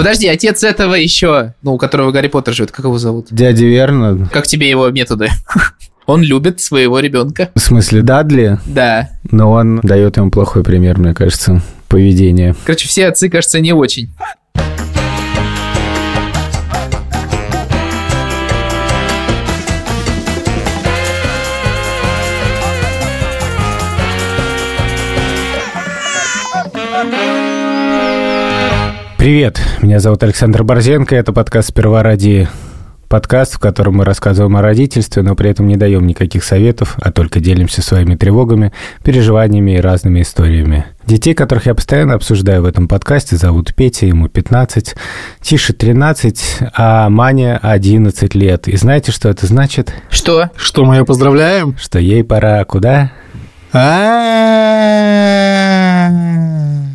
Подожди, отец этого еще, ну, у которого Гарри Поттер живет, как его зовут? Дядя Верно. Как тебе его методы? Он любит своего ребенка. В смысле, Дадли? Да. Но он дает ему плохой пример, мне кажется, поведения. Короче, все отцы, кажется, не очень. Привет, меня зовут Александр Борзенко, это подкаст «Сперва ради подкаст, в котором мы рассказываем о родительстве, но при этом не даем никаких советов, а только делимся своими тревогами, переживаниями и разными историями. Детей, которых я постоянно обсуждаю в этом подкасте, зовут Петя, ему 15, Тише 13, а Маня 11 лет. И знаете, что это значит? Что? Что мы ее поздравляем? Что ей пора куда? А,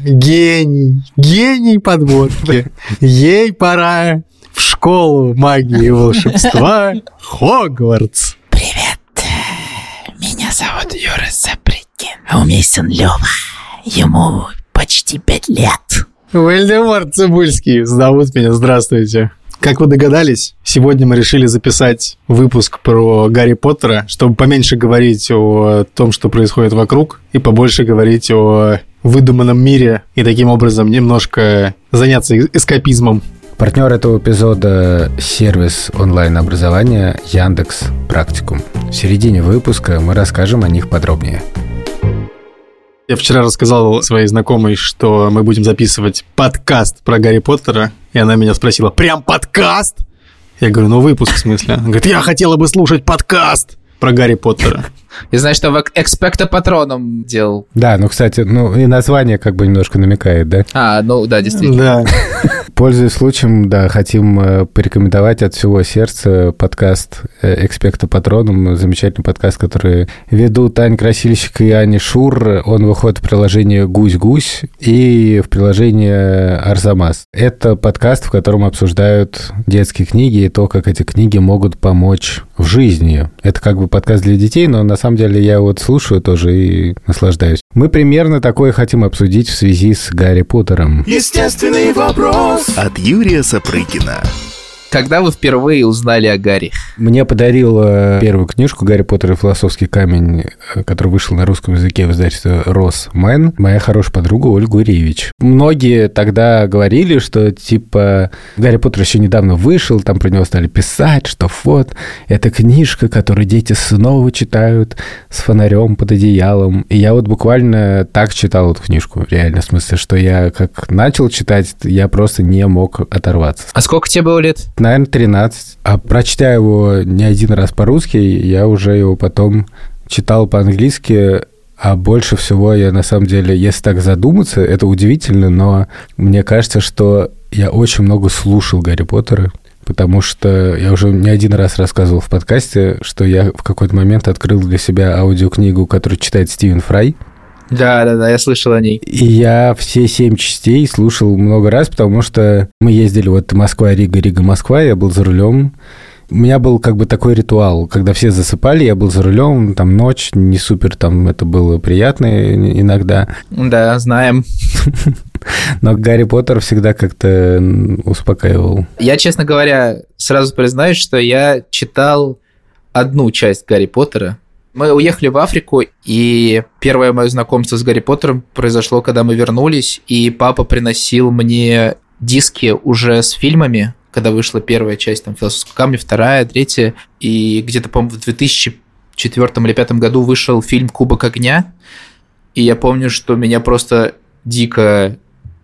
Гений, гений подводки. Ей пора в школу магии и волшебства Хогвартс. Привет, меня зовут Юра Запрыкин, а у меня сын Лёва, ему почти пять лет. Вальдемар Цибульский зовут меня, здравствуйте. Как вы догадались, сегодня мы решили записать выпуск про Гарри Поттера, чтобы поменьше говорить о том, что происходит вокруг, и побольше говорить о выдуманном мире, и таким образом немножко заняться эскапизмом. Партнер этого эпизода – сервис онлайн-образования Яндекс Практикум. В середине выпуска мы расскажем о них подробнее. Я вчера рассказал своей знакомой, что мы будем записывать подкаст про Гарри Поттера, и она меня спросила, прям подкаст? Я говорю, ну выпуск в смысле? Она говорит, я хотела бы слушать подкаст про Гарри Поттера. Я знаю, что в Экспекто Патроном делал. Да, ну, кстати, ну и название как бы немножко намекает, да? А, ну да, действительно. Да. Пользуясь случаем, да, хотим э, порекомендовать от всего сердца подкаст э, «Экспекта Патроном», замечательный подкаст, который ведут Аня Красильщик и Аня Шур. Он выходит в приложении «Гусь-гусь» и в приложении «Арзамас». Это подкаст, в котором обсуждают детские книги и то, как эти книги могут помочь в жизни. Это как бы подкаст для детей, но на самом деле я вот слушаю тоже и наслаждаюсь. Мы примерно такое хотим обсудить в связи с Гарри Поттером. Естественный вопрос от Юрия Сапрыкина. Когда вы впервые узнали о Гарри? Мне подарил э, первую книжку «Гарри Поттер и философский камень», э, который вышел на русском языке в издательстве «Рос Мэн», моя хорошая подруга Ольга Гуревич. Многие тогда говорили, что типа Гарри Поттер еще недавно вышел, там про него стали писать, что вот, это книжка, которую дети снова читают с фонарем под одеялом. И я вот буквально так читал эту книжку, реально, в смысле, что я как начал читать, я просто не мог оторваться. А сколько тебе было лет? Наверное, 13. А прочтя его не один раз по-русски, я уже его потом читал по-английски, а больше всего я, на самом деле, если так задуматься, это удивительно, но мне кажется, что я очень много слушал Гарри Поттера, потому что я уже не один раз рассказывал в подкасте, что я в какой-то момент открыл для себя аудиокнигу, которую читает Стивен Фрай. Да, да, да, я слышал о ней. И я все семь частей слушал много раз, потому что мы ездили вот Москва-Рига, Рига-Москва, я был за рулем. У меня был как бы такой ритуал, когда все засыпали, я был за рулем, там ночь, не супер, там это было приятно иногда. Да, знаем. Но Гарри Поттер всегда как-то успокаивал. Я, честно говоря, сразу признаюсь, что я читал одну часть Гарри Поттера, мы уехали в Африку, и первое мое знакомство с Гарри Поттером произошло, когда мы вернулись, и папа приносил мне диски уже с фильмами, когда вышла первая часть там «Философского камня», вторая, третья, и где-то, по-моему, в 2004 или 2005 году вышел фильм «Кубок огня», и я помню, что меня просто дико,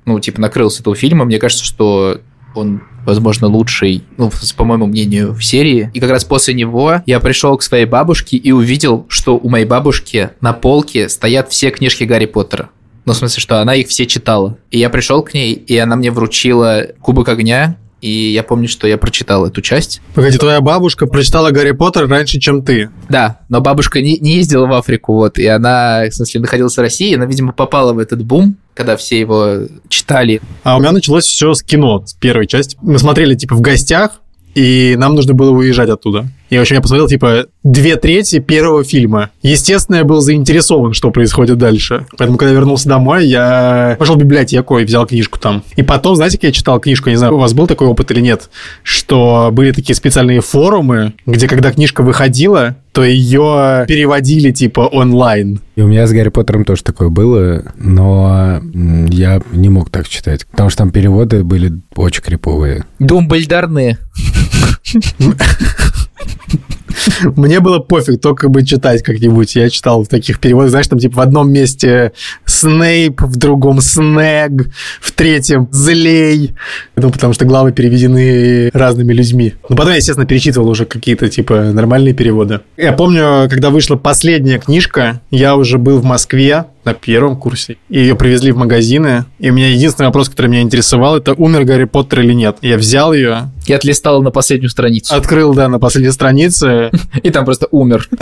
ну, типа, накрыл с этого фильма. Мне кажется, что он, возможно, лучший, ну, по моему мнению, в серии. И как раз после него я пришел к своей бабушке и увидел, что у моей бабушки на полке стоят все книжки Гарри Поттера. Ну, в смысле, что она их все читала. И я пришел к ней, и она мне вручила Кубок огня, и я помню, что я прочитал эту часть. Погоди, твоя бабушка прочитала Гарри Поттер раньше, чем ты. Да, но бабушка не, не ездила в Африку, вот, и она, в смысле, находилась в России, она, видимо, попала в этот бум, когда все его читали. А у меня началось все с кино, с первой части. Мы смотрели, типа, в гостях, и нам нужно было уезжать оттуда. И, в общем, я посмотрел, типа, две трети первого фильма. Естественно, я был заинтересован, что происходит дальше. Поэтому, когда вернулся домой, я пошел в библиотеку и взял книжку там. И потом, знаете, как я читал книжку, не знаю, у вас был такой опыт или нет, что были такие специальные форумы, где, когда книжка выходила, то ее переводили, типа, онлайн. И у меня с Гарри Поттером тоже такое было, но я не мог так читать, потому что там переводы были очень криповые. Думбальдарные. Мне было пофиг, только бы читать как-нибудь. Я читал в таких переводах, знаешь, там типа в одном месте Снейп, в другом Снег, в третьем Злей. Ну, потому что главы переведены разными людьми. Ну, потом я, естественно, перечитывал уже какие-то типа нормальные переводы. Я помню, когда вышла последняя книжка, я уже был в Москве, на первом курсе. И ее привезли в магазины. И у меня единственный вопрос, который меня интересовал, это умер Гарри Поттер или нет. Я взял ее, И отлистал на последнюю страницу. открыл, да, на последней странице. И там просто умер.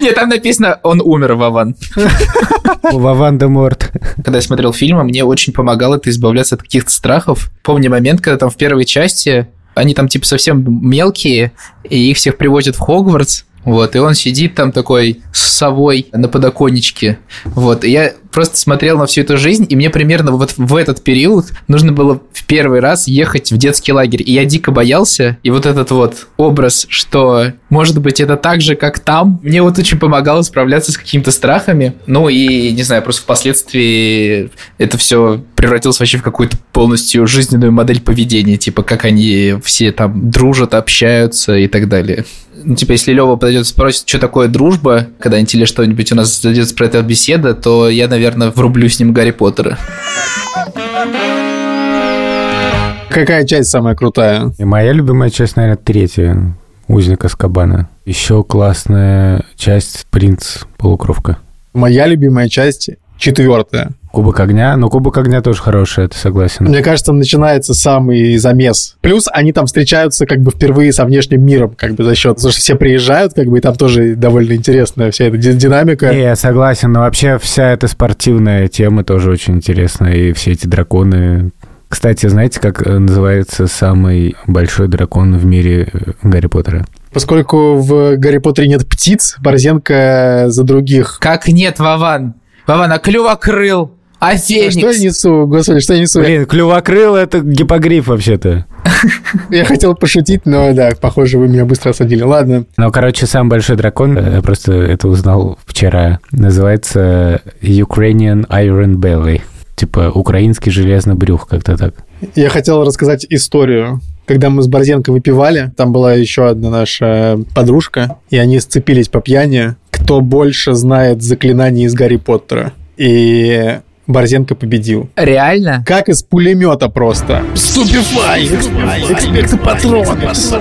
Нет, там написано «Он умер, Вован». Вован де Морт. Когда я смотрел фильм, мне очень помогало это избавляться от каких-то страхов. Помню момент, когда там в первой части они там типа совсем мелкие, и их всех привозят в Хогвартс, вот, и он сидит там такой с совой на подоконничке. Вот, и я просто смотрел на всю эту жизнь, и мне примерно вот в этот период нужно было в первый раз ехать в детский лагерь. И я дико боялся, и вот этот вот образ, что может быть это так же, как там, мне вот очень помогало справляться с какими-то страхами. Ну и, не знаю, просто впоследствии это все превратилось вообще в какую-то полностью жизненную модель поведения, типа как они все там дружат, общаются и так далее ну, типа, если Лева подойдет и спросит, что такое дружба, когда-нибудь или что-нибудь у нас зайдет про это беседа, то я, наверное, врублю с ним Гарри Поттера. Какая часть самая крутая? И моя любимая часть, наверное, третья. Узник Аскабана. Еще классная часть Принц Полукровка. Моя любимая часть четвертая. Кубок огня. Но Кубок огня тоже хороший, это согласен. Мне кажется, начинается самый замес. Плюс они там встречаются как бы впервые со внешним миром, как бы за счет, потому что все приезжают, как бы, и там тоже довольно интересная вся эта ди- динамика. Не, я согласен, но вообще вся эта спортивная тема тоже очень интересная, и все эти драконы. Кстати, знаете, как э, называется самый большой дракон в мире э, Гарри Поттера? Поскольку в Гарри Поттере нет птиц, Борзенко за других. Как нет, Вован? Вован, а клювокрыл? А А Что я Феникс? несу? Господи, что я несу? Блин, клювокрыл — это гипогриф вообще-то. Я хотел пошутить, но да, похоже, вы меня быстро осадили. Ладно. Ну, короче, самый большой дракон, э, я просто это узнал вчера, называется Ukrainian Iron Belly. Типа украинский железный брюх, как-то так. Я хотел рассказать историю. Когда мы с Борзенко выпивали, там была еще одна наша подружка, и они сцепились по пьяни, кто больше знает заклинаний из Гарри Поттера. И Борзенко победил. Реально? Как из пулемета просто. Ступифай! Экспекты Патронус!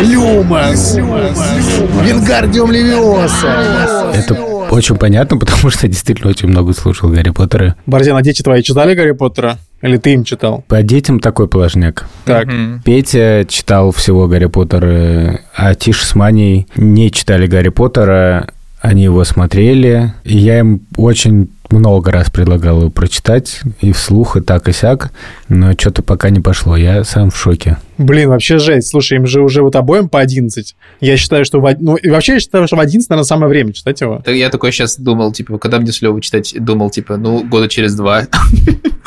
Люмас! Вингардиум Левиоса! Это очень понятно, потому что я действительно очень много слушал Гарри Поттера. Борзен, а дети твои читали Гарри Поттера? Или ты им читал? По детям такой положняк. Так. Мгм. Петя читал всего Гарри Поттера, а Тиш с Маней не читали Гарри Поттера, они его смотрели, и я им очень много раз предлагал его прочитать, и вслух, и так, и сяк, но что-то пока не пошло, я сам в шоке. Блин, вообще жесть. Слушай, им же уже вот обоим по 11. Я считаю, что... В... Ну, и вообще я считаю, что в 11, наверное, самое время читать его. Так Я такой сейчас думал, типа, когда мне с Левой читать, думал, типа, ну, года через два.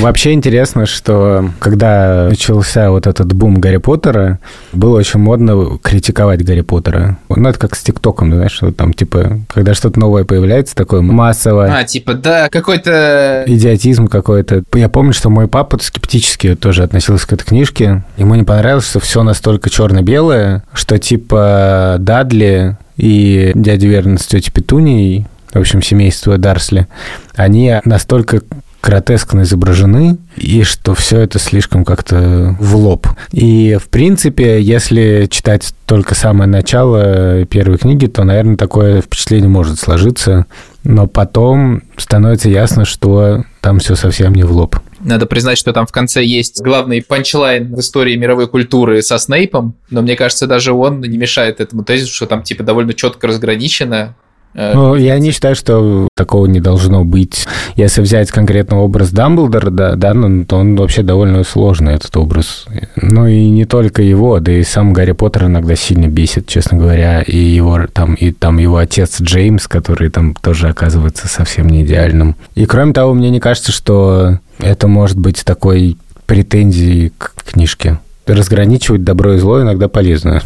Вообще интересно, что когда начался вот этот бум Гарри Поттера, было очень модно критиковать Гарри Поттера. Ну, это как с ТикТоком, знаешь, что там, типа, когда что-то новое появляется, такое массовое, А, типа, да, какой-то... идиотизм какой-то. Я помню, что мой папа скептически тоже относился к этой книжке. Ему не понравилось, что все настолько черно-белое, что типа Дадли и дядя Верн с тетей Петунией, в общем, семейство Дарсли, они настолько гротескно изображены, и что все это слишком как-то в лоб. И, в принципе, если читать только самое начало первой книги, то, наверное, такое впечатление может сложиться, но потом становится ясно, что там все совсем не в лоб. Надо признать, что там в конце есть главный панчлайн в истории мировой культуры со Снейпом, но мне кажется, даже он не мешает этому тезису, что там, типа, довольно четко разграничено, Ну, я не считаю, что такого не должно быть. Если взять конкретно образ Дамблдора, да, да, ну, то он вообще довольно сложный, этот образ. Ну, и не только его, да и сам Гарри Поттер иногда сильно бесит, честно говоря. И его там, и там его отец Джеймс, который там тоже оказывается совсем не идеальным. И кроме того, мне не кажется, что это может быть такой претензией к книжке. Разграничивать добро и зло иногда полезно.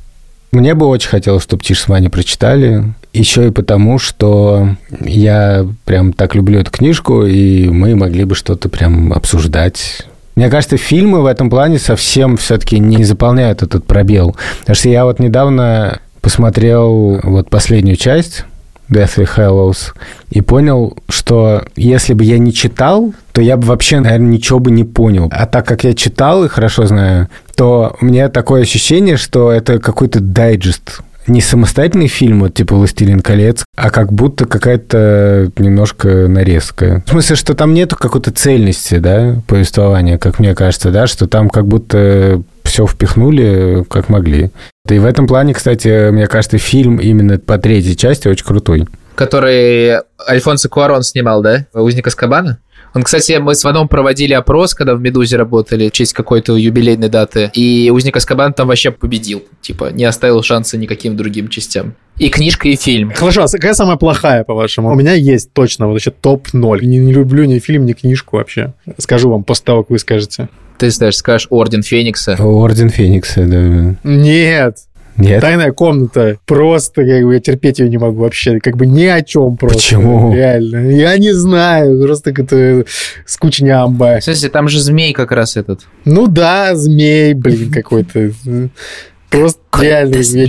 Мне бы очень хотелось, чтобы Тиш с Ваней прочитали. Еще и потому, что я прям так люблю эту книжку, и мы могли бы что-то прям обсуждать. Мне кажется, фильмы в этом плане совсем все-таки не заполняют этот пробел. Потому что я вот недавно посмотрел вот последнюю часть Deathly Hallows и понял, что если бы я не читал, то я бы вообще, наверное, ничего бы не понял. А так как я читал и хорошо знаю, то у меня такое ощущение, что это какой-то дайджест. Не самостоятельный фильм, вот типа «Властелин колец», а как будто какая-то немножко нарезка. В смысле, что там нету какой-то цельности, да, повествования, как мне кажется, да, что там как будто все впихнули, как могли. И в этом плане, кстати, мне кажется, фильм именно по третьей части очень крутой. Который Альфонсо Куарон снимал, да? «Узник Аскабана»? Он, кстати, мы с Ваном проводили опрос, когда в «Медузе» работали, в честь какой-то юбилейной даты, и «Узник Аскабана» там вообще победил. Типа, не оставил шанса никаким другим частям. И книжка, и фильм. Хорошо, а какая самая плохая, по-вашему? У меня есть точно вот еще топ-0. Не, не люблю ни фильм, ни книжку вообще. Скажу вам после того, как вы скажете. Ты знаешь, скажешь «Орден Феникса». Орден Феникса, да. Нет, Нет? Тайная комната. Просто, как бы, я терпеть ее не могу вообще. Как бы ни о чем просто. Почему? Реально. Я не знаю. Просто какая-то скучнямба. В смысле, там же змей как раз этот. Ну да, змей, блин, какой-то. Просто реально. я-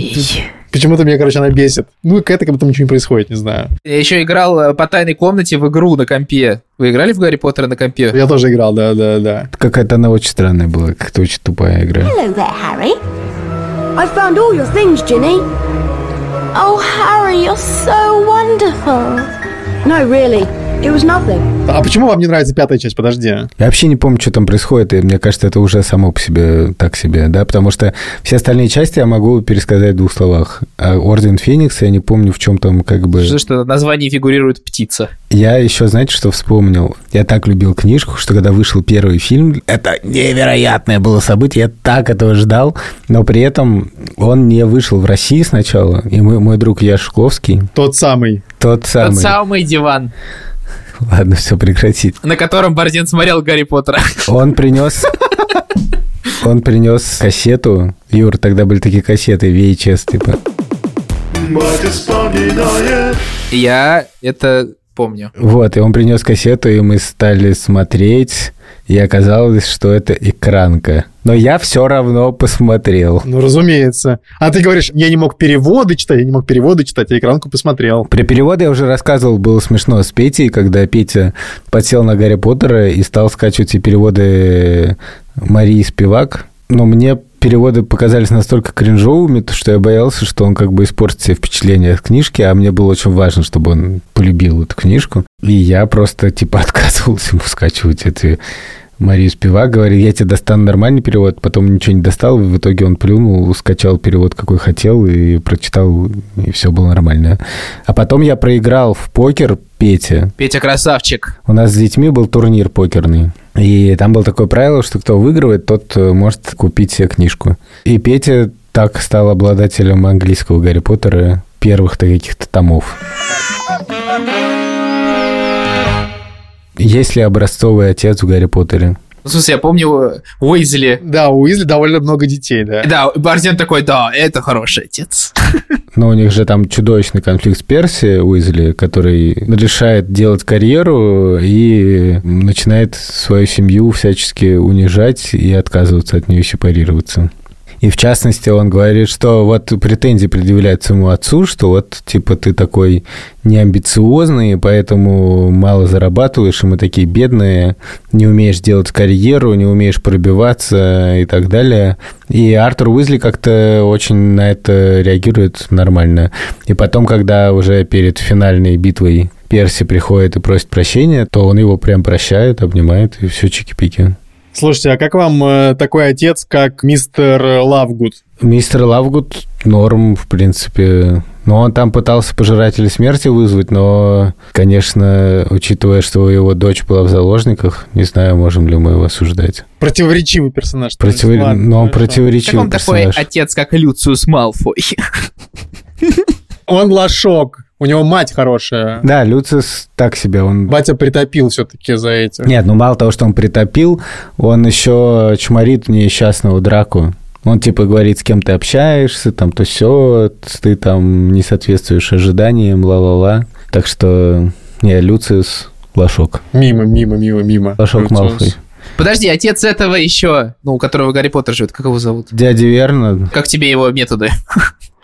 Почему-то меня, короче, она бесит. Ну, какая-то как будто ничего не происходит, не знаю. Я еще играл э, по тайной комнате в игру на компе. Вы играли в Гарри Поттера на компе? Я тоже играл, да-да-да. Какая-то она очень странная была, как-то очень тупая игра. Hello there, Harry. I've found all your things, Ginny. Oh, Harry, you're so wonderful. No, really, it was nothing. А почему вам не нравится пятая часть? Подожди. Я вообще не помню, что там происходит, и мне кажется, это уже само по себе так себе, да, потому что все остальные части я могу пересказать в двух словах. А Орден Феникса я не помню, в чем там как бы... Что, что в названии фигурирует птица. Я еще, знаете, что вспомнил? Я так любил книжку, что когда вышел первый фильм, это невероятное было событие, я так этого ждал, но при этом он не вышел в России сначала, и мой, мой друг Яшковский, Тот самый. тот самый... Тот самый диван, Ладно, все, прекратить. на котором Борзен смотрел Гарри Поттера. Он принес... Он принес кассету. Юр, тогда были такие кассеты, VHS, типа. Я это помню. Вот, и он принес кассету, и мы стали смотреть, и оказалось, что это экранка. Но я все равно посмотрел. Ну, разумеется. А ты говоришь, я не мог переводы читать, я не мог переводы читать, я экранку посмотрел. При переводе я уже рассказывал, было смешно с Петей, когда Петя подсел на Гарри Поттера и стал скачивать все переводы Марии Спивак. Но мне переводы показались настолько кринжовыми, то что я боялся, что он как бы испортит себе впечатление от книжки, а мне было очень важно, чтобы он полюбил эту книжку. И я просто, типа, отказывался ему скачивать эти Марию Спивак говорит, я тебе достану нормальный перевод, потом ничего не достал, в итоге он плюнул, скачал перевод, какой хотел, и прочитал, и все было нормально. А потом я проиграл в покер Пете. Петя красавчик. У нас с детьми был турнир покерный. И там было такое правило, что кто выигрывает, тот э, может купить себе книжку. И Петя так стал обладателем английского Гарри Поттера первых-то каких-то томов. Есть ли образцовый отец в Гарри Поттере? Ну, в смысле, я помню Уизли. Да, у Уизли довольно много детей, да. Да, Борзен такой, да, это хороший отец. Но у них же там чудовищный конфликт с Перси Уизли, который решает делать карьеру и начинает свою семью всячески унижать и отказываться от нее сепарироваться. И в частности, он говорит, что вот претензии предъявляют своему отцу, что вот, типа, ты такой неамбициозный, поэтому мало зарабатываешь, и мы такие бедные, не умеешь делать карьеру, не умеешь пробиваться и так далее. И Артур Уизли как-то очень на это реагирует нормально. И потом, когда уже перед финальной битвой Перси приходит и просит прощения, то он его прям прощает, обнимает, и все чики-пики. Слушайте, а как вам э, такой отец, как мистер Лавгуд? Мистер Лавгуд норм, в принципе. Но он там пытался пожирателя смерти вызвать, но, конечно, учитывая, что его дочь была в заложниках, не знаю, можем ли мы его осуждать. Противоречивый персонаж. Противор- ладно, Но он хорошо. Как противоречивый он такой персонаж. отец, как Люциус Малфой? Он лошок. У него мать хорошая. Да, Люцис так себе, он... Батя притопил все-таки за этим. Нет, ну мало того, что он притопил, он еще чморит несчастного драку. Он типа говорит, с кем ты общаешься, там то все, ты там не соответствуешь ожиданиям, ла-ла-ла. Так что, не, Люциус лошок. Мимо, мимо, мимо, мимо. Лошок Люциус. Малфой. Подожди, отец этого еще, ну, у которого Гарри Поттер живет, как его зовут? Дядя Верно, Как тебе его методы?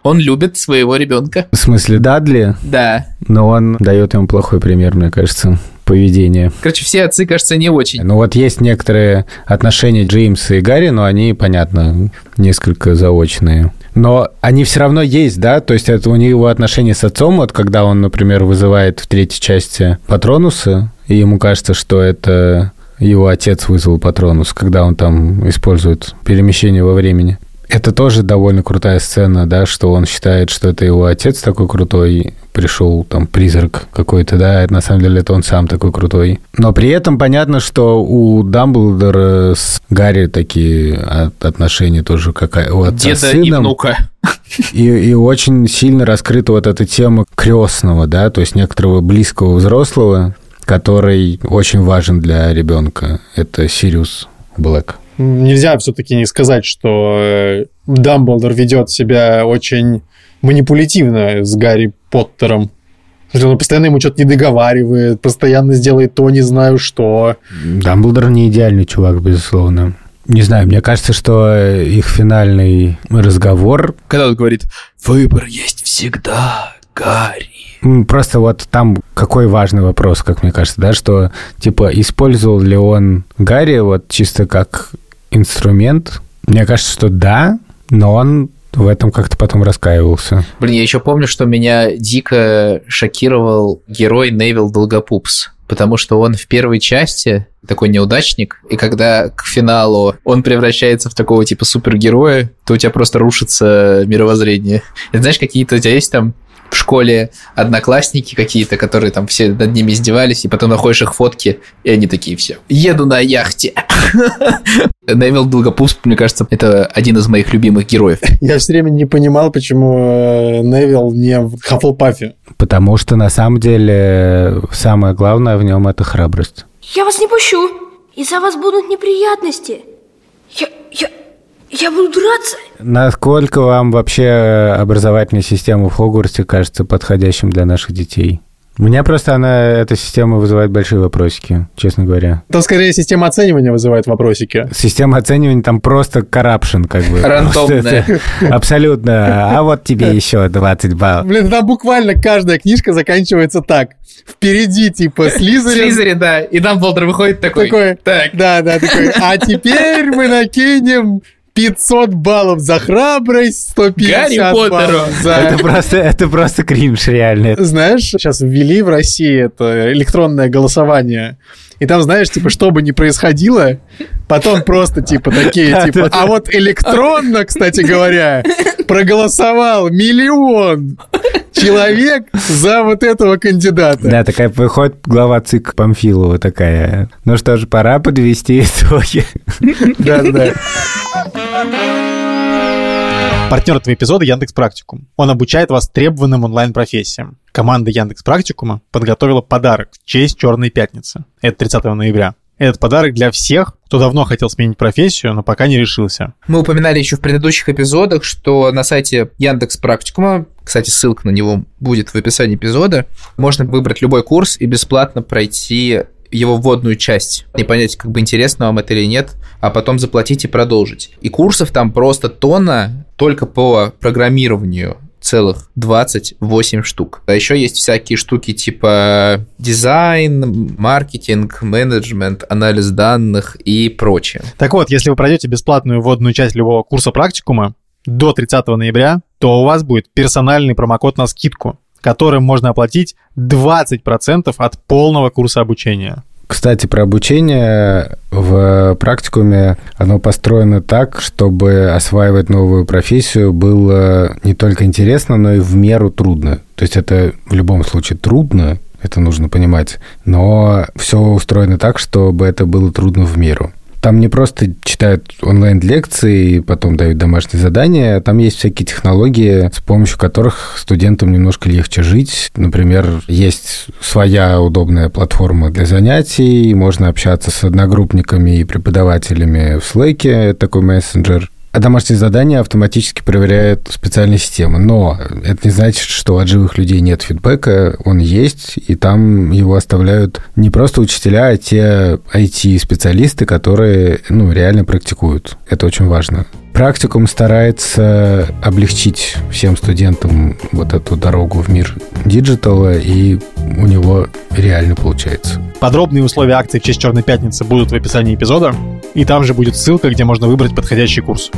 Он любит своего ребенка. в смысле Дадли, Да. но он дает ему плохой пример, мне кажется, поведения. Короче, все отцы, кажется, не очень. Ну вот есть некоторые отношения Джеймса и Гарри, но они, понятно, несколько заочные. Но они все равно есть, да? То есть это у него отношения с отцом, вот когда он, например, вызывает в третьей части Патронуса, и ему кажется, что это его отец вызвал Патронус, когда он там использует перемещение во времени. Это тоже довольно крутая сцена, да, что он считает, что это его отец такой крутой, пришел там призрак какой-то, да, а на самом деле это он сам такой крутой. Но при этом понятно, что у Дамблдора с Гарри такие от- отношения тоже какая у отца с Деда и сыном. внука. И, и очень сильно раскрыта вот эта тема крестного, да, то есть некоторого близкого взрослого, который очень важен для ребенка. Это Сириус Блэк. Нельзя все-таки не сказать, что э, Дамблдор ведет себя очень манипулятивно с Гарри Поттером. Он постоянно ему что-то не договаривает, постоянно сделает то, не знаю что. Дамблдор не идеальный чувак, безусловно. Не знаю, мне кажется, что их финальный разговор Когда он говорит, выбор есть всегда, Гарри. Просто вот там какой важный вопрос, как мне кажется, да, что типа использовал ли он Гарри вот чисто как инструмент? Мне кажется, что да, но он в этом как-то потом раскаивался. Блин, я еще помню, что меня дико шокировал герой Невил Долгопупс. Потому что он в первой части такой неудачник, и когда к финалу он превращается в такого типа супергероя, то у тебя просто рушится мировоззрение. И знаешь, какие-то у тебя есть там в школе одноклассники какие-то, которые там все над ними издевались, и потом находишь их фотки, и они такие все. Еду на яхте. Невил Долгопупс, мне кажется, это один из моих любимых героев. Я все время не понимал, почему э, Невил не в Хаффлпафе. Потому что на самом деле самое главное в нем это храбрость. Я вас не пущу. Из-за вас будут неприятности. Я... я... я буду драться. Насколько вам вообще образовательная система в Хогвартсе кажется подходящим для наших детей? Меня просто она, эта система вызывает большие вопросики, честно говоря. Там скорее система оценивания вызывает вопросики. Система оценивания там просто коррупшн, как бы. Рандомная. Абсолютно. А вот тебе еще 20 баллов. Блин, там буквально каждая книжка заканчивается так. Впереди, типа, Слизерин. Слизерин, да. И Дамблдор выходит такой. Такой, Так. да, да, такой. А теперь мы накинем 500 баллов за храбрость, 150 Гарри Поттеру. баллов за... Это просто, это просто кринж, реально. Знаешь, сейчас ввели в России это электронное голосование. И там, знаешь, типа, что бы ни происходило, потом просто, типа, такие, типа, а вот электронно, кстати говоря, проголосовал миллион человек за вот этого кандидата. Да, такая выходит глава ЦИК Памфилова такая. Ну что ж, пора подвести итоги. Да, да, да. Партнер этого эпизода Яндекс Практикум. Он обучает вас требованным онлайн-профессиям. Команда Яндекс Практикума подготовила подарок в честь Черной пятницы. Это 30 ноября. Этот подарок для всех, кто давно хотел сменить профессию, но пока не решился. Мы упоминали еще в предыдущих эпизодах, что на сайте Яндекс Практикума, кстати, ссылка на него будет в описании эпизода, можно выбрать любой курс и бесплатно пройти его вводную часть. Не понять, как бы интересно вам это или нет, а потом заплатить и продолжить. И курсов там просто тонна только по программированию целых 28 штук. А еще есть всякие штуки типа дизайн, маркетинг, менеджмент, анализ данных и прочее. Так вот, если вы пройдете бесплатную вводную часть любого курса практикума до 30 ноября, то у вас будет персональный промокод на скидку, которым можно оплатить 20% от полного курса обучения. Кстати, про обучение В практикуме оно построено так, чтобы осваивать новую профессию было не только интересно, но и в меру трудно. То есть это в любом случае трудно, это нужно понимать, но все устроено так, чтобы это было трудно в меру. Там не просто читают онлайн-лекции и потом дают домашние задания, там есть всякие технологии, с помощью которых студентам немножко легче жить. Например, есть своя удобная платформа для занятий, можно общаться с одногруппниками и преподавателями в Slack, такой мессенджер. А домашние задания автоматически проверяет специальная система. Но это не значит, что от живых людей нет фидбэка. Он есть, и там его оставляют не просто учителя, а те IT-специалисты, которые ну, реально практикуют. Это очень важно. Практикум старается облегчить всем студентам вот эту дорогу в мир диджитала, и у него реально получается. Подробные условия акции в честь Черной Пятницы будут в описании эпизода, и там же будет ссылка, где можно выбрать подходящий курс.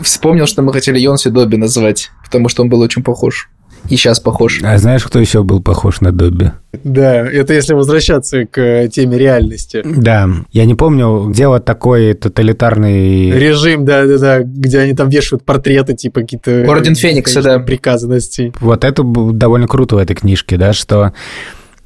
Вспомнил, что мы хотели Йонси Добби называть, потому что он был очень похож. И сейчас похож. А знаешь, кто еще был похож на Добби? Да, это если возвращаться к теме реальности. Да, я не помню, где вот такой тоталитарный... Режим, да-да-да, где они там вешают портреты, типа какие-то... Орден Феникса, да. Приказанностей. Вот это довольно круто в этой книжке, да, что э,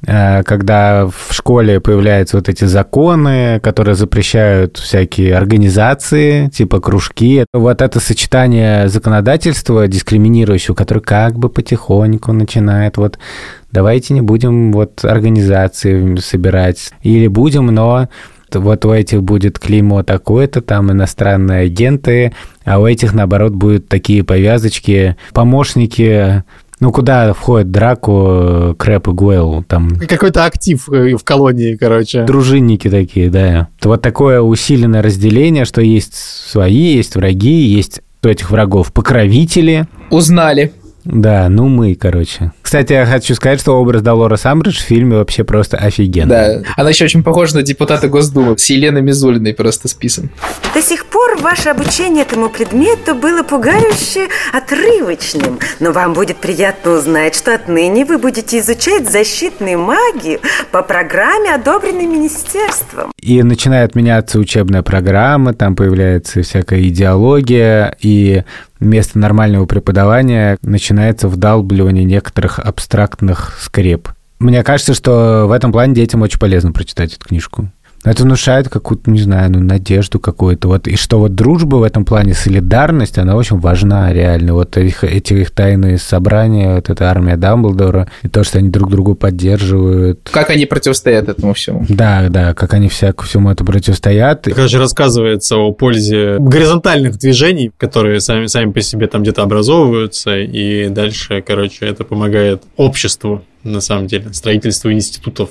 когда в школе появляются вот эти законы, которые запрещают всякие организации, типа кружки, вот это сочетание законодательства дискриминирующего, которое как бы потихоньку начинает вот давайте не будем вот организации собирать, или будем, но вот у этих будет клеймо такое-то, там иностранные агенты, а у этих, наоборот, будут такие повязочки, помощники ну, куда входит Драко, Крэп и Гуэлл? Там Какой-то актив э, в колонии, короче. дружинники такие, да. Вот такое усиленное разделение, что есть свои, есть враги, есть у этих врагов покровители. Узнали. Да, ну мы, короче. Кстати, я хочу сказать, что образ Долорес Амбридж в фильме вообще просто офигенный. Да. Она еще очень похожа на депутата Госдумы. С Еленой Мизулиной просто списан. До сих пор ваше обучение этому предмету было пугающе отрывочным, но вам будет приятно узнать, что отныне вы будете изучать защитную магию по программе, одобренной министерством. И начинает меняться учебная программа, там появляется всякая идеология, и вместо нормального преподавания начинается вдалбливание некоторых абстрактных скреп. Мне кажется, что в этом плане детям очень полезно прочитать эту книжку. Это внушает какую-то, не знаю, ну, надежду какую-то. Вот, и что вот дружба в этом плане, солидарность, она очень важна реально. Вот их, эти их тайные собрания, вот эта армия Дамблдора, и то, что они друг другу поддерживают. Как они противостоят этому всему? Да, да, как они всяк, всему это противостоят. Короче, рассказывается о пользе горизонтальных движений, которые сами, сами по себе там где-то образовываются, и дальше, короче, это помогает обществу на самом деле, строительству институтов.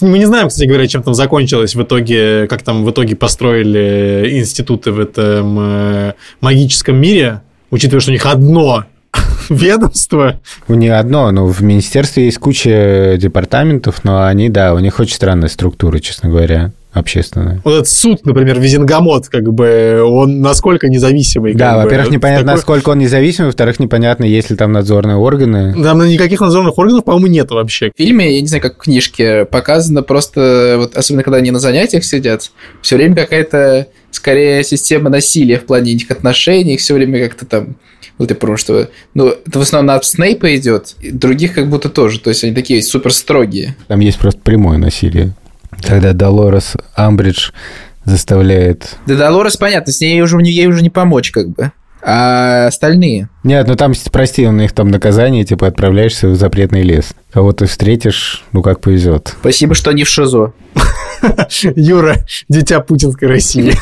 Мы не знаем, кстати говоря, чем там закончилось в итоге, как там в итоге построили институты в этом э, магическом мире, учитывая, что у них одно ведомство. Них одно, но в министерстве есть куча департаментов, но они, да, у них очень странная структура, честно говоря, общественная. Вот этот суд, например, Визенгамот, как бы, он насколько независимый. Да, как бы. во-первых, непонятно, Такой- насколько он независимый, во-вторых, непонятно, есть ли там надзорные органы. Там никаких надзорных органов, по-моему, нет вообще. В фильме, я не знаю, как в книжке, показано просто, вот, особенно когда они на занятиях сидят, все время какая-то, скорее, система насилия в плане этих отношений, все время как-то там, ну, ты потому что, ну, это в основном от Снейпа идет, других как будто тоже, то есть они такие супер строгие. Там есть просто прямое насилие. Когда Долорес Амбридж заставляет... Да Долорес, понятно, с ней уже, ей уже не помочь, как бы. А остальные? Нет, ну там, прости, у них там наказание, типа отправляешься в запретный лес. Кого ты встретишь, ну как повезет. Спасибо, что не в ШИЗО. Юра, дитя путинской России.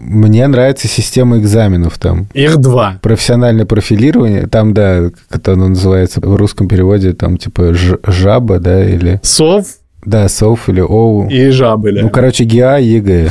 Мне нравится система экзаменов там. Их два. Профессиональное профилирование, там, да, как оно называется в русском переводе, там типа ж- жаба, да, или... Сов Да, СОВ или OWL. и жабы, Ну, короче, ГИА, ЕГЭ.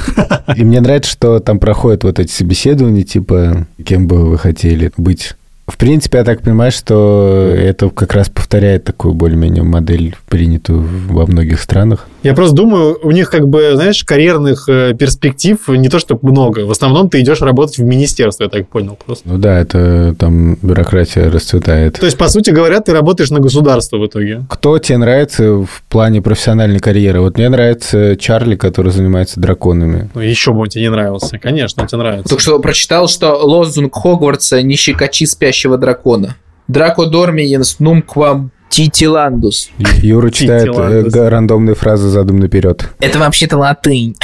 И мне нравится, что там проходят вот эти собеседования, типа, кем бы вы хотели быть. В принципе, я так понимаю, что это как раз повторяет такую более-менее модель, принятую во многих странах. Я просто думаю, у них как бы, знаешь, карьерных э, перспектив не то что много. В основном ты идешь работать в министерство, я так понял просто. Ну да, это там бюрократия расцветает. То есть, по сути говоря, ты работаешь на государство в итоге. Кто тебе нравится в плане профессиональной карьеры? Вот мне нравится Чарли, который занимается драконами. Ну, еще бы он тебе не нравился. Конечно, он тебе нравится. Только что прочитал, что лозунг Хогвартса «Не щекочи спящего дракона». Драко Дормиенс нумквам титиландус. Юра читает э, рандомные фразы задом наперед. Это вообще-то латынь.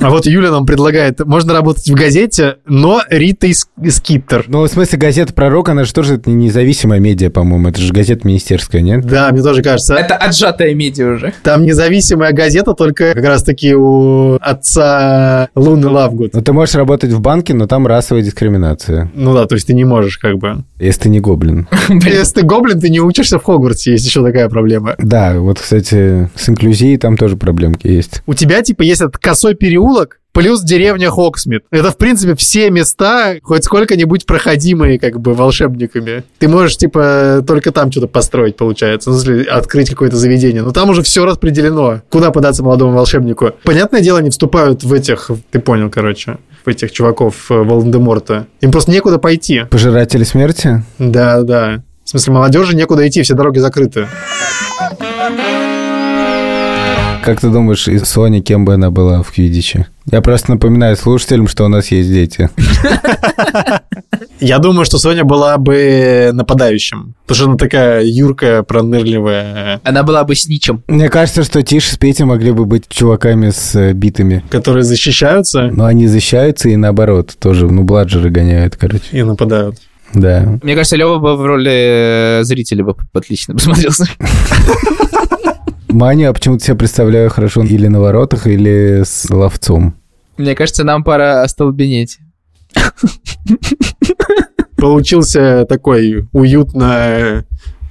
А вот Юля нам предлагает, можно работать в газете, но Рита из, Скитер. Ну, в смысле, газета «Пророк», она же тоже это не независимая медиа, по-моему. Это же газета министерская, нет? Да, мне тоже кажется. Это отжатая медиа уже. Там независимая газета, только как раз-таки у отца Луны Лавгуд. Ну, ты можешь работать в банке, но там расовая дискриминация. Ну да, то есть ты не можешь как бы. Если ты не гоблин. Если ты гоблин, ты не учишься в Хогвартсе, есть еще такая проблема. Да, вот, кстати, с инклюзией там тоже проблемки есть. У тебя, типа, есть этот косой переулок, плюс деревня Хогсмид. Это, в принципе, все места, хоть сколько-нибудь проходимые, как бы, волшебниками. Ты можешь, типа, только там что-то построить, получается. Ну, смысле, открыть какое-то заведение. Но там уже все распределено. Куда податься молодому волшебнику? Понятное дело, они вступают в этих, ты понял, короче, в этих чуваков э, Волан-де-Морта. Им просто некуда пойти. Пожиратели смерти? Да, да. В смысле, молодежи некуда идти, все дороги закрыты. Как ты думаешь, и Соня кем бы она была в Квидиче? Я просто напоминаю слушателям, что у нас есть дети. Я думаю, что Соня была бы нападающим. Потому что она такая юркая, пронырливая, Она была бы сничем. Мне кажется, что Тиша с Петей могли бы быть чуваками с э, битами. которые защищаются Но они защищаются и наоборот тоже, ну, бладжеры гоняют, короче. и нападают. Да. Мне кажется, Лева бы в роли э, зрителя бы отлично посмотрелся. Маню, а почему-то себя представляю хорошо или на воротах, или с ловцом. Мне кажется, нам пора остолбенеть. Получился такой уютно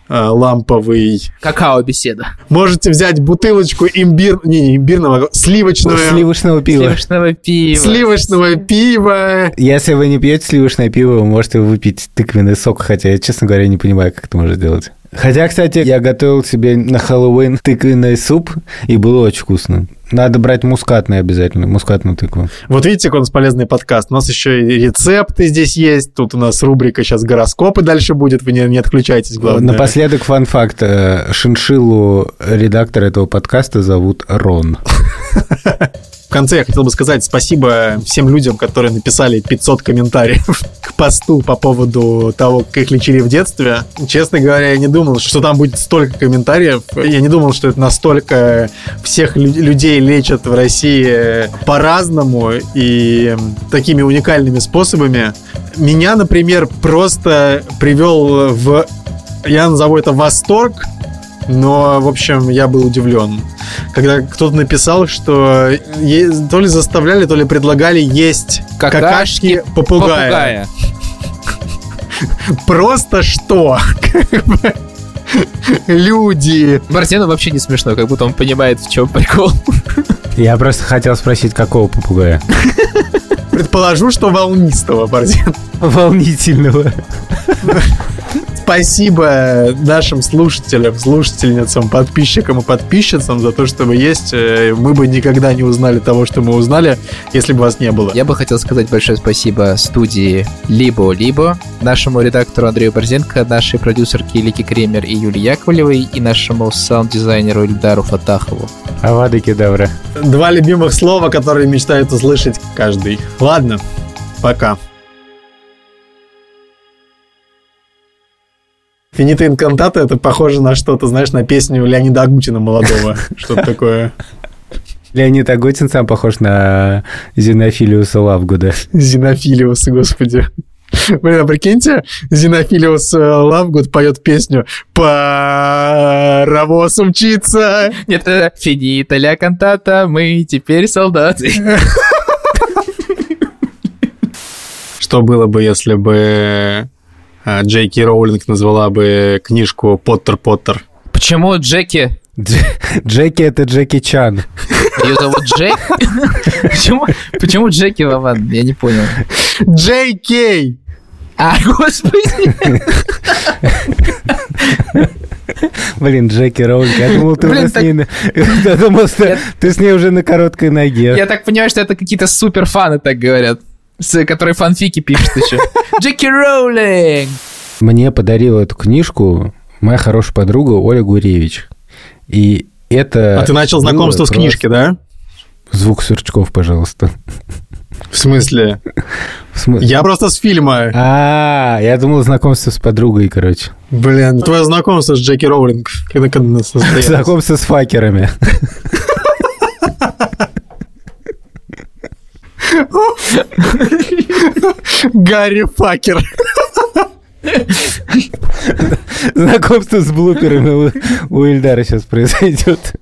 э, ламповый. Какао-беседа. Можете взять бутылочку имбир... Не, не имбирного, сливочного... Сливочного пива. Сливочного пива. Сливочного пива. Если вы не пьете сливочное пиво, вы можете выпить тыквенный сок, хотя я, честно говоря, не понимаю, как это можно сделать. Хотя, кстати, я готовил себе на Хэллоуин тыквенный суп, и было очень вкусно. Надо брать мускатный обязательно, мускатную тыкву. Вот видите, какой у нас полезный подкаст. У нас еще и рецепты здесь есть. Тут у нас рубрика сейчас гороскопы дальше будет. Вы не, не отключайтесь, главное. Напоследок фан-факт. э, Шиншиллу редактора этого подкаста зовут Рон. Конце я хотел бы сказать спасибо всем людям, которые написали 500 комментариев к посту по поводу того, как их лечили в детстве. Честно говоря, я не думал, что там будет столько комментариев. Я не думал, что это настолько всех лю- людей лечат в России по-разному и такими уникальными способами. Меня, например, просто привел в... Я назову это восторг, но, в общем, я был удивлен. Когда кто-то написал, что е- то ли заставляли, то ли предлагали есть какашки, попугая. Попугая. Просто что? Люди. Бартену вообще не смешно, как будто он понимает, в чем прикол. Я просто хотел спросить, какого попугая? Предположу, что волнистого, Борзин. Волнительного. Спасибо нашим слушателям, слушательницам, подписчикам и подписчицам за то, что вы есть. Э, Мы бы никогда не узнали того, что мы узнали, если бы вас не было. Я бы хотел сказать большое спасибо студии Либо-Либо, нашему редактору Андрею Борзенко, нашей продюсерке Лике Кремер и Юлии Яковлевой и нашему саунд-дизайнеру Ильдару Фатахову. Авада кедавра. Два любимых слова, которые мечтает услышать каждый. Ладно, пока. Финита инкантата это похоже на что-то, знаешь, на песню Леонида Агутина молодого. Что-то такое. Леонид Агутин сам похож на Зинофилиуса Лавгуда. Зинофилиус, господи. Блин, а прикиньте, Зинофилиус э, Лавгуд поет песню «Паровоз умчится». Нет, это финита ля кантата, мы теперь солдаты. Что было бы, если бы э, Джейки Роулинг назвала бы книжку «Поттер-Поттер»? Почему Джеки? Дж- Джеки — это Джеки Чан. Ее зовут Джек? Почему, почему Джеки Вован? Я не понял. Джей Кей! А, господи. Блин, Джеки Роулинг, я думал, ты Блин, уже с так- ней... на- Я думал, что ты с ней уже на короткой ноге. Я так понимаю, что это какие-то супер фаны так говорят. с- Которые фанфики пишут еще. Джеки Роулинг! Мне подарила эту книжку моя хорошая подруга Оля Гуревич. И это... А ты начал знакомство с просто- книжки, да? Звук сверчков, пожалуйста. В смысле? В смы- Я просто с фильма. А, я думал знакомство с подругой, короче. Блин, твое знакомство с Джеки Роулинг. Когда, когда состоялось? Знакомство с факерами. Гарри Факер. Знакомство с блуперами у, у Ильдара сейчас произойдет.